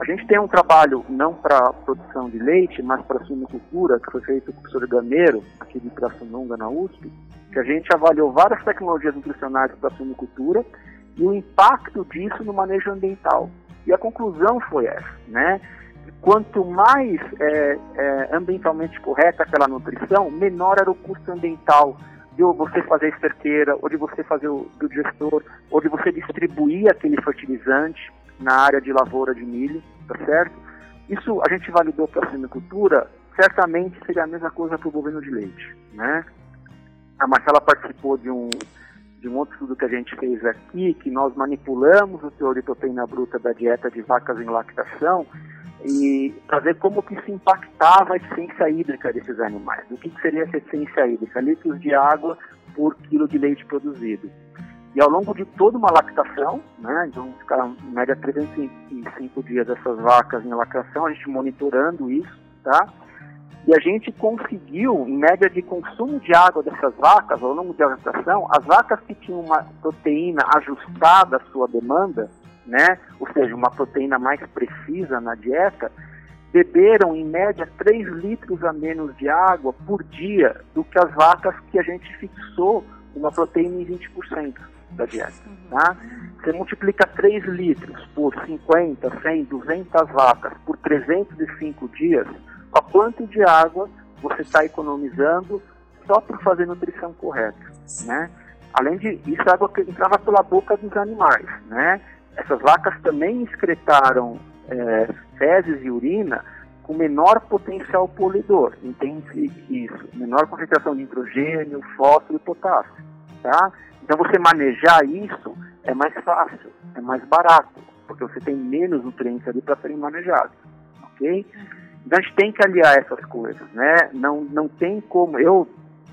[SPEAKER 3] A gente tem um trabalho não para produção de leite, mas para suinocultura, que foi feito com o professor Gameiro, aqui de Pirassununga, na USP, que a gente avaliou várias tecnologias nutricionais para a suinocultura e o impacto disso no manejo ambiental. E a conclusão foi essa, né? Quanto mais é, é, ambientalmente correta aquela nutrição, menor era o custo ambiental de você fazer a esterqueira, ou de você fazer o digestor, ou de você distribuir aquele fertilizante na área de lavoura de milho, tá certo? Isso a gente validou para a suinocultura, certamente seria a mesma coisa para o bovino de leite, né? A Marcela participou de um de um outro estudo que a gente fez aqui, que nós manipulamos o teor de proteína bruta da dieta de vacas em lactação e para ver como que isso impactava a eficiência hídrica desses animais. O que, que seria essa eficiência hídrica? Litros de água por quilo de leite produzido. E ao longo de toda uma lactação, né, então ficaram em média 305 dias essas vacas em lactação, a gente monitorando isso, tá? E a gente conseguiu, em média de consumo de água dessas vacas ao longo da lactação, as vacas que tinham uma proteína ajustada à sua demanda, né, ou seja, uma proteína mais precisa na dieta, beberam em média 3 litros a menos de água por dia do que as vacas que a gente fixou uma proteína em 20% da dieta. Tá? Você multiplica 3 litros por 50, 100, 200 vacas por 305 dias, a quanto de água você está economizando só por fazer nutrição correta, né? Além de isso, a água que entrava pela boca dos animais, né? Essas vacas também excretaram é, fezes e urina com menor potencial poluidor, entende isso? Menor concentração de nitrogênio, fósforo e potássio, tá? Então você manejar isso é mais fácil, é mais barato, porque você tem menos nutrientes ali para serem manejados, ok? A gente tem que aliar essas coisas, né? Não, não tem como. Eu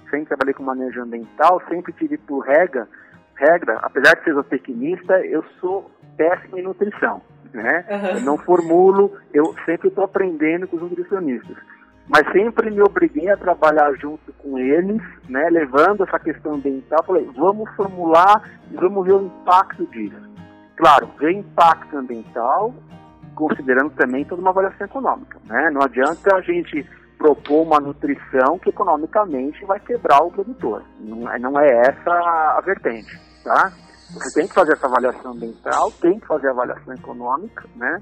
[SPEAKER 3] sempre trabalhei com manejo ambiental, sempre tive por regra, regra, apesar de ser zootecnista, eu sou péssimo em nutrição, né? Uhum. Eu não formulo, eu sempre estou aprendendo com os nutricionistas. Mas sempre me obriguei a trabalhar junto com eles, né, levando essa questão ambiental. Falei, vamos formular e vamos ver o impacto disso. Claro, ver impacto ambiental considerando também toda uma avaliação econômica. Né? Não adianta a gente propor uma nutrição que economicamente vai quebrar o produtor. Não é, não é essa a vertente. Tá? Você tem que fazer essa avaliação ambiental, tem que fazer a avaliação econômica. Né?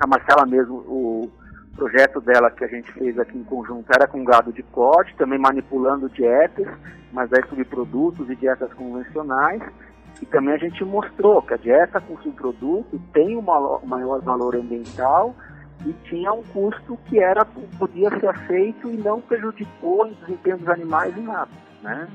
[SPEAKER 3] A Marcela mesmo, o projeto dela que a gente fez aqui em conjunto era com gado de corte, também manipulando dietas, mas aí subprodutos e dietas convencionais. E também a gente mostrou que a dieta com subproduto tem um maior valor ambiental e tinha um custo que era podia ser aceito e não prejudicou o desempenho dos animais em nada, né?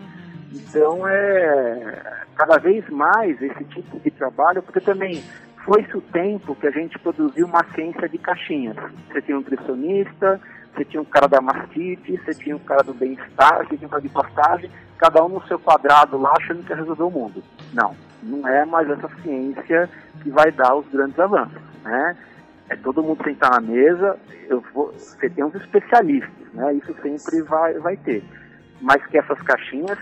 [SPEAKER 3] Então é cada vez mais esse tipo de trabalho, porque também foi-se o tempo que a gente produziu uma ciência de caixinhas. Você tinha um nutricionista, você tinha um cara da mastite, você tinha um cara do bem-estar, você tinha um cara de pastagem, cada um no seu quadrado lá achando que ia resolver o mundo. Não, não é mais essa ciência que vai dar os grandes avanços, né? É todo mundo sentar na mesa, eu vou, você tem uns especialistas, né? Isso sempre vai, vai ter. Mas que essas caixinhas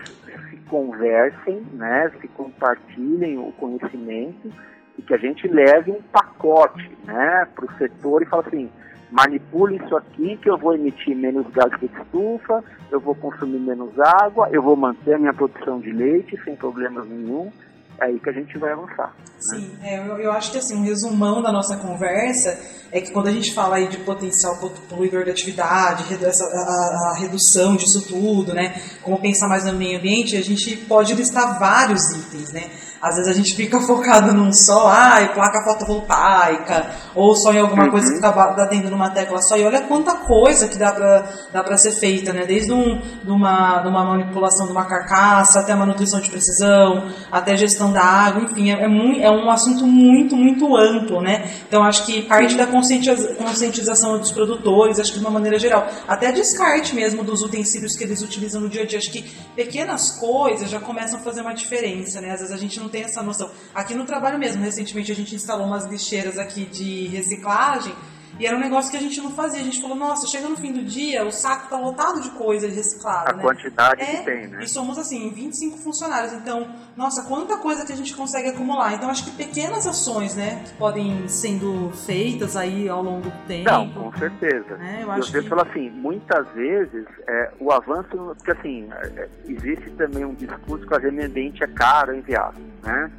[SPEAKER 3] se conversem, né? Se compartilhem o conhecimento e que a gente leve um pacote, né? Para o setor e fala assim, manipule isso aqui que eu vou emitir menos gás de estufa, eu vou consumir menos água, eu vou manter a minha produção de leite sem problemas nenhum. É aí que a gente vai avançar. Né?
[SPEAKER 1] Sim, né? é, eu, eu, acho que assim, um resumão da nossa conversa é que quando a gente fala aí de potencial poluidor da atividade, a, a, redução disso tudo, né, como pensar mais no meio ambiente, a gente pode listar vários itens, né? Às vezes a gente fica focado num só, ai, placa fotovoltaica, ou só em alguma uhum. coisa que está batendo numa tecla só. E olha quanta coisa que dá para dá pra ser feita, né? Desde um, uma, uma manipulação de uma carcaça, até a manutenção de precisão, até gestão da água, enfim, é, é, muito, é um assunto muito, muito amplo, né? Então acho que parte da conscientização dos produtores, acho que de uma maneira geral, até descarte mesmo dos utensílios que eles utilizam no dia a dia. Acho que pequenas coisas já começam a fazer uma diferença, né? Às vezes a gente não tem essa noção. Aqui no trabalho mesmo, recentemente a gente instalou umas lixeiras aqui de reciclagem e era um negócio que a gente não fazia. A gente falou, nossa, chega no fim do dia, o saco tá lotado de coisa reciclada.
[SPEAKER 3] A
[SPEAKER 1] né?
[SPEAKER 3] quantidade é, que tem, né?
[SPEAKER 1] E somos assim, 25 funcionários. Então, nossa, quanta coisa que a gente consegue acumular. Então, acho que pequenas ações, né, que podem sendo feitas aí ao longo do tempo.
[SPEAKER 3] Não, com certeza. É, eu acho que... falo assim, muitas vezes é, o avanço, porque assim, é, existe também um discurso que o ambiente é caro enviar, né?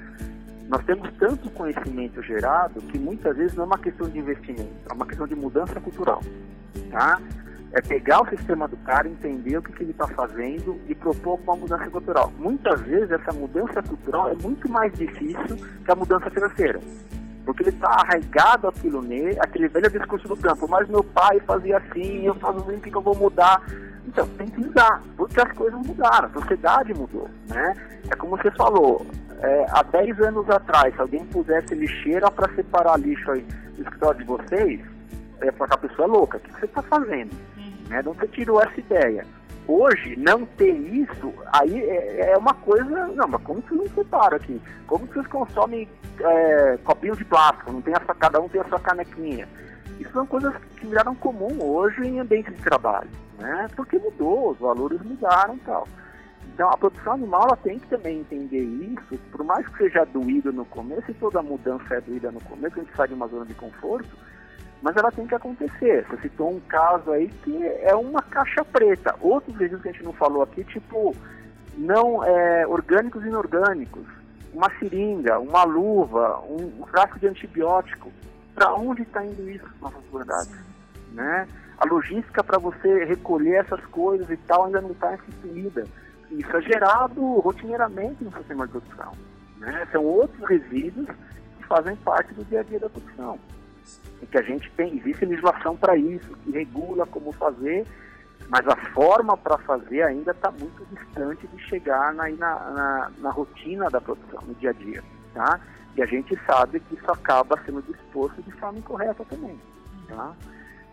[SPEAKER 3] Nós temos tanto conhecimento gerado que muitas vezes não é uma questão de investimento, é uma questão de mudança cultural. Tá? É pegar o sistema do cara, entender o que, que ele está fazendo e propor uma mudança cultural. Muitas vezes essa mudança cultural é muito mais difícil que a mudança financeira. Porque ele está arraigado aquilo nele, aquele velho discurso do campo, mas meu pai fazia assim, eu faço assim, o que eu vou mudar? Então, tem que mudar, porque as coisas mudaram, a sociedade mudou, né? É como você falou, é, há 10 anos atrás, se alguém pusesse lixeira para separar lixo aí no escritório de vocês, falar que a pessoa é louca, o que você está fazendo? Uhum. Né? Onde você tirou essa ideia? Hoje, não ter isso, aí é, é uma coisa. Não, mas como vocês não separam aqui? Como vocês consomem é, copinhos de plástico? Não tem essa, cada um tem a sua canequinha. Isso são coisas que viraram comum hoje em ambiente de trabalho, né? Porque mudou, os valores mudaram e tal. Então a produção animal ela tem que também entender isso, por mais que seja doído no começo, e toda mudança é doída no começo, a gente sai de uma zona de conforto, mas ela tem que acontecer. Você citou um caso aí que é uma caixa preta. Outros resíduos que a gente não falou aqui, tipo, não é, orgânicos e inorgânicos, uma seringa, uma luva, um, um frasco de antibiótico. Para onde está indo isso, nossas verdades? Né? A logística para você recolher essas coisas e tal ainda não está instituída. Isso é gerado rotineiramente no sistema de produção. Né? São outros resíduos que fazem parte do dia a dia da produção e que a gente tem, existe legislação para isso, que regula como fazer, mas a forma para fazer ainda está muito distante de chegar na, na, na, na, rotina da produção, no dia a dia. Tá? E a gente sabe que isso acaba sendo disposto de forma incorreta também. Tá?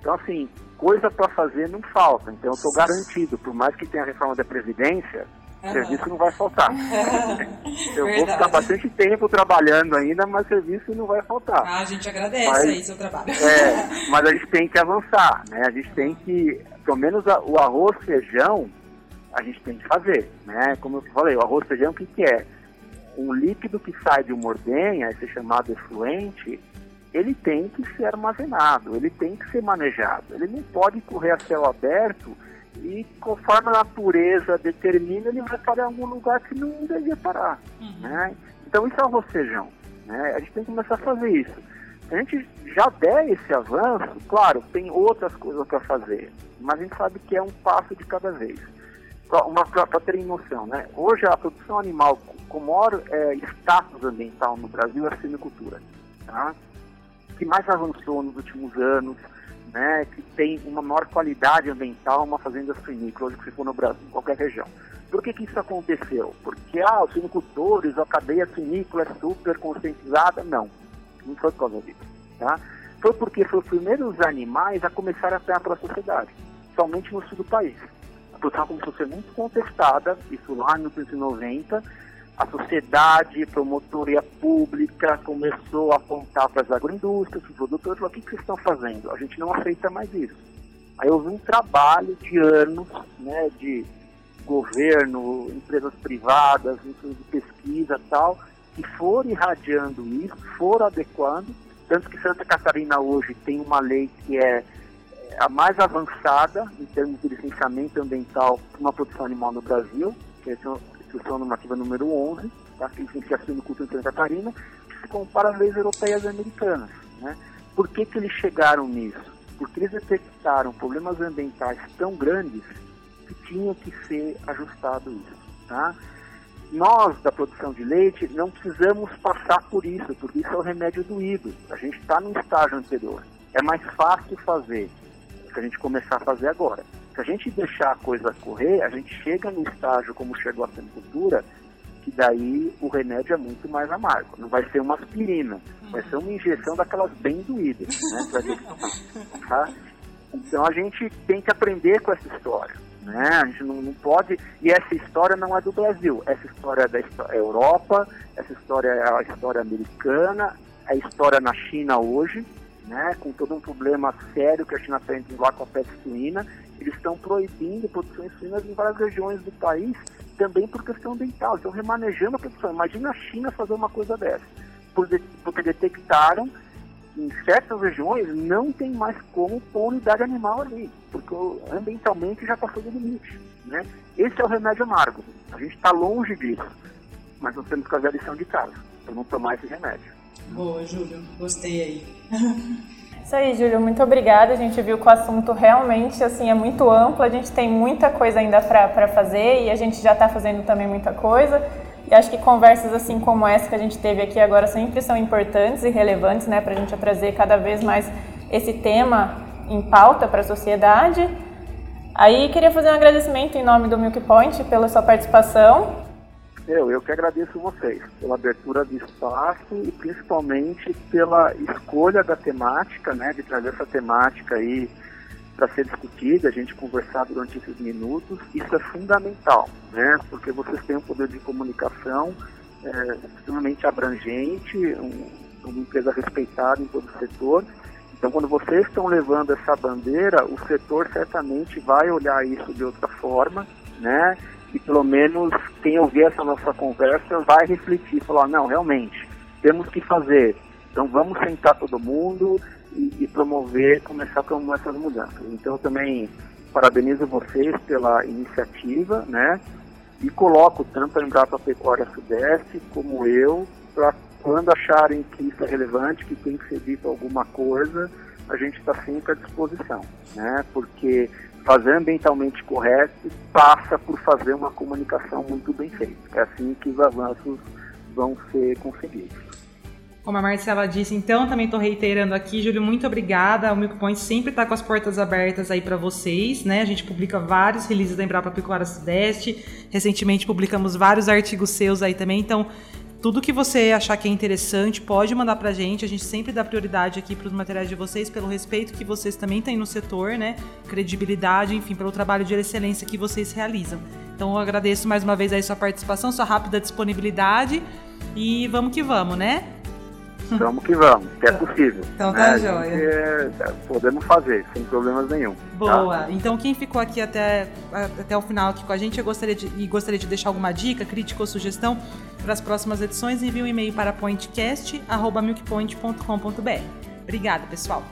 [SPEAKER 3] Então, assim, coisa para fazer não falta. Então, eu estou garantido, por mais que tenha a reforma da Previdência, Uhum. Serviço não vai faltar. Eu vou ficar bastante tempo trabalhando ainda, mas serviço não vai faltar.
[SPEAKER 1] Ah, a gente agradece mas, aí seu trabalho.
[SPEAKER 3] É, mas a gente tem que avançar, né? A gente tem que, pelo menos a, o arroz feijão, a gente tem que fazer, né? Como eu falei, o arroz feijão o que, que é? Um líquido que sai de uma ordenha, esse chamado efluente, ele tem que ser armazenado, ele tem que ser manejado. Ele não pode correr a céu aberto e conforme a natureza determina, ele vai parar em algum lugar que não deveria parar. Uhum. Né? Então isso é o rocejão. Né? A gente tem que começar a fazer isso. Se a gente já der esse avanço, claro, tem outras coisas para fazer, mas a gente sabe que é um passo de cada vez. Para terem noção, né? hoje a produção animal com maior é, status ambiental no Brasil é a sinicultura. Tá? Que mais avançou nos últimos anos, né, que tem uma maior qualidade ambiental, uma fazenda suinícola, que se for no Brasil, em qualquer região. Por que, que isso aconteceu? Porque ah, os suinicultores, a cadeia suinícola é super conscientizada? Não, não foi por causa disso. Tá? Foi porque foram os primeiros animais a começar a apanhar para a sociedade, somente no sul do país. A produção começou a ser muito contestada, isso lá em 1990, a sociedade, promotoria pública começou a apontar para as agroindústrias, os produtores, o que, que vocês estão fazendo? A gente não aceita mais isso. Aí houve um trabalho de anos, né, de governo, empresas privadas, empresas de pesquisa tal, que foram irradiando isso, foram adequando, tanto que Santa Catarina hoje tem uma lei que é a mais avançada em termos de licenciamento ambiental para uma produção animal no Brasil, que é Instrução Normativa número 11, tá? que licencia a cultura em Santa Catarina, que se compara às leis europeias e americanas. Né? Por que, que eles chegaram nisso? Porque eles detectaram problemas ambientais tão grandes que tinha que ser ajustado isso. Tá? Nós, da produção de leite, não precisamos passar por isso, porque isso é o remédio doído. A gente está no estágio anterior. É mais fácil fazer que a gente começar a fazer agora. Se a gente deixar a coisa correr, a gente chega no estágio como chegou a semicultura, que daí o remédio é muito mais amargo. Não vai ser uma aspirina, vai ser uma injeção daquelas bem doídas, né? Vai ter que tomar, tá? Então a gente tem que aprender com essa história. Né? A gente não, não, pode. E essa história não é do Brasil. Essa história é da é Europa, essa história é a história americana, é a história na China hoje, né? com todo um problema sério que a China tem lá com a peste suína, eles estão proibindo produções suínas em várias regiões do país, também por questão ambiental. Estão remanejando a produção. Imagina a China fazer uma coisa dessa. Porque detectaram em certas regiões não tem mais como pôr unidade animal ali, porque ambientalmente já passou do limite. Né? Esse é o remédio amargo. A gente está longe disso, mas nós temos que fazer a lição de casa, para não tomar esse remédio.
[SPEAKER 1] Boa, Júlio, gostei aí.
[SPEAKER 2] Isso aí, Júlio, muito obrigada. A gente viu que o assunto realmente assim é muito amplo, a gente tem muita coisa ainda para fazer e a gente já está fazendo também muita coisa. E acho que conversas assim como essa que a gente teve aqui agora sempre são importantes e relevantes né, para a gente trazer cada vez mais esse tema em pauta para a sociedade. Aí queria fazer um agradecimento em nome do Milk Point pela sua participação
[SPEAKER 3] eu, eu que agradeço vocês pela abertura de espaço e principalmente pela escolha da temática, né, de trazer essa temática aí para ser discutida, a gente conversar durante esses minutos, isso é fundamental, né? Porque vocês têm um poder de comunicação é, extremamente abrangente, um, uma empresa respeitada em todo o setor. Então, quando vocês estão levando essa bandeira, o setor certamente vai olhar isso de outra forma, né? E pelo menos quem ouvir essa nossa conversa vai refletir, falar, não, realmente, temos que fazer. Então, vamos sentar todo mundo e, e promover, começar a promover essas mudanças. Então, também parabenizo vocês pela iniciativa, né? E coloco tanto a Embrapa Pecuária Sudeste como eu para quando acharem que isso é relevante, que tem que ser dito alguma coisa, a gente está sempre à disposição, né? Porque fazer ambientalmente correto passa por fazer uma comunicação muito bem feita. É assim que os avanços vão ser conseguidos.
[SPEAKER 1] Como a Marcela disse, então também estou reiterando aqui, Júlio, muito obrigada. O Milk Point sempre está com as portas abertas aí para vocês, né? A gente publica vários releases da Embrapa Pecuária Sudeste. Recentemente publicamos vários artigos seus aí também, então tudo que você achar que é interessante, pode mandar pra gente. A gente sempre dá prioridade aqui para os materiais de vocês, pelo respeito que vocês também têm no setor, né? Credibilidade, enfim, pelo trabalho de excelência que vocês realizam. Então eu agradeço mais uma vez aí sua participação, sua rápida disponibilidade e vamos que vamos, né?
[SPEAKER 3] Vamos que vamos, que é possível.
[SPEAKER 1] Então tá né? joia.
[SPEAKER 3] É, podemos fazer, sem problemas nenhum. Tá?
[SPEAKER 1] Boa. Tá? Então quem ficou aqui até, até o final aqui com a gente, eu gostaria de, e gostaria de deixar alguma dica, crítica ou sugestão para as próximas edições, envie um e-mail para pointcast.milkpoint.com.br. Obrigada, pessoal.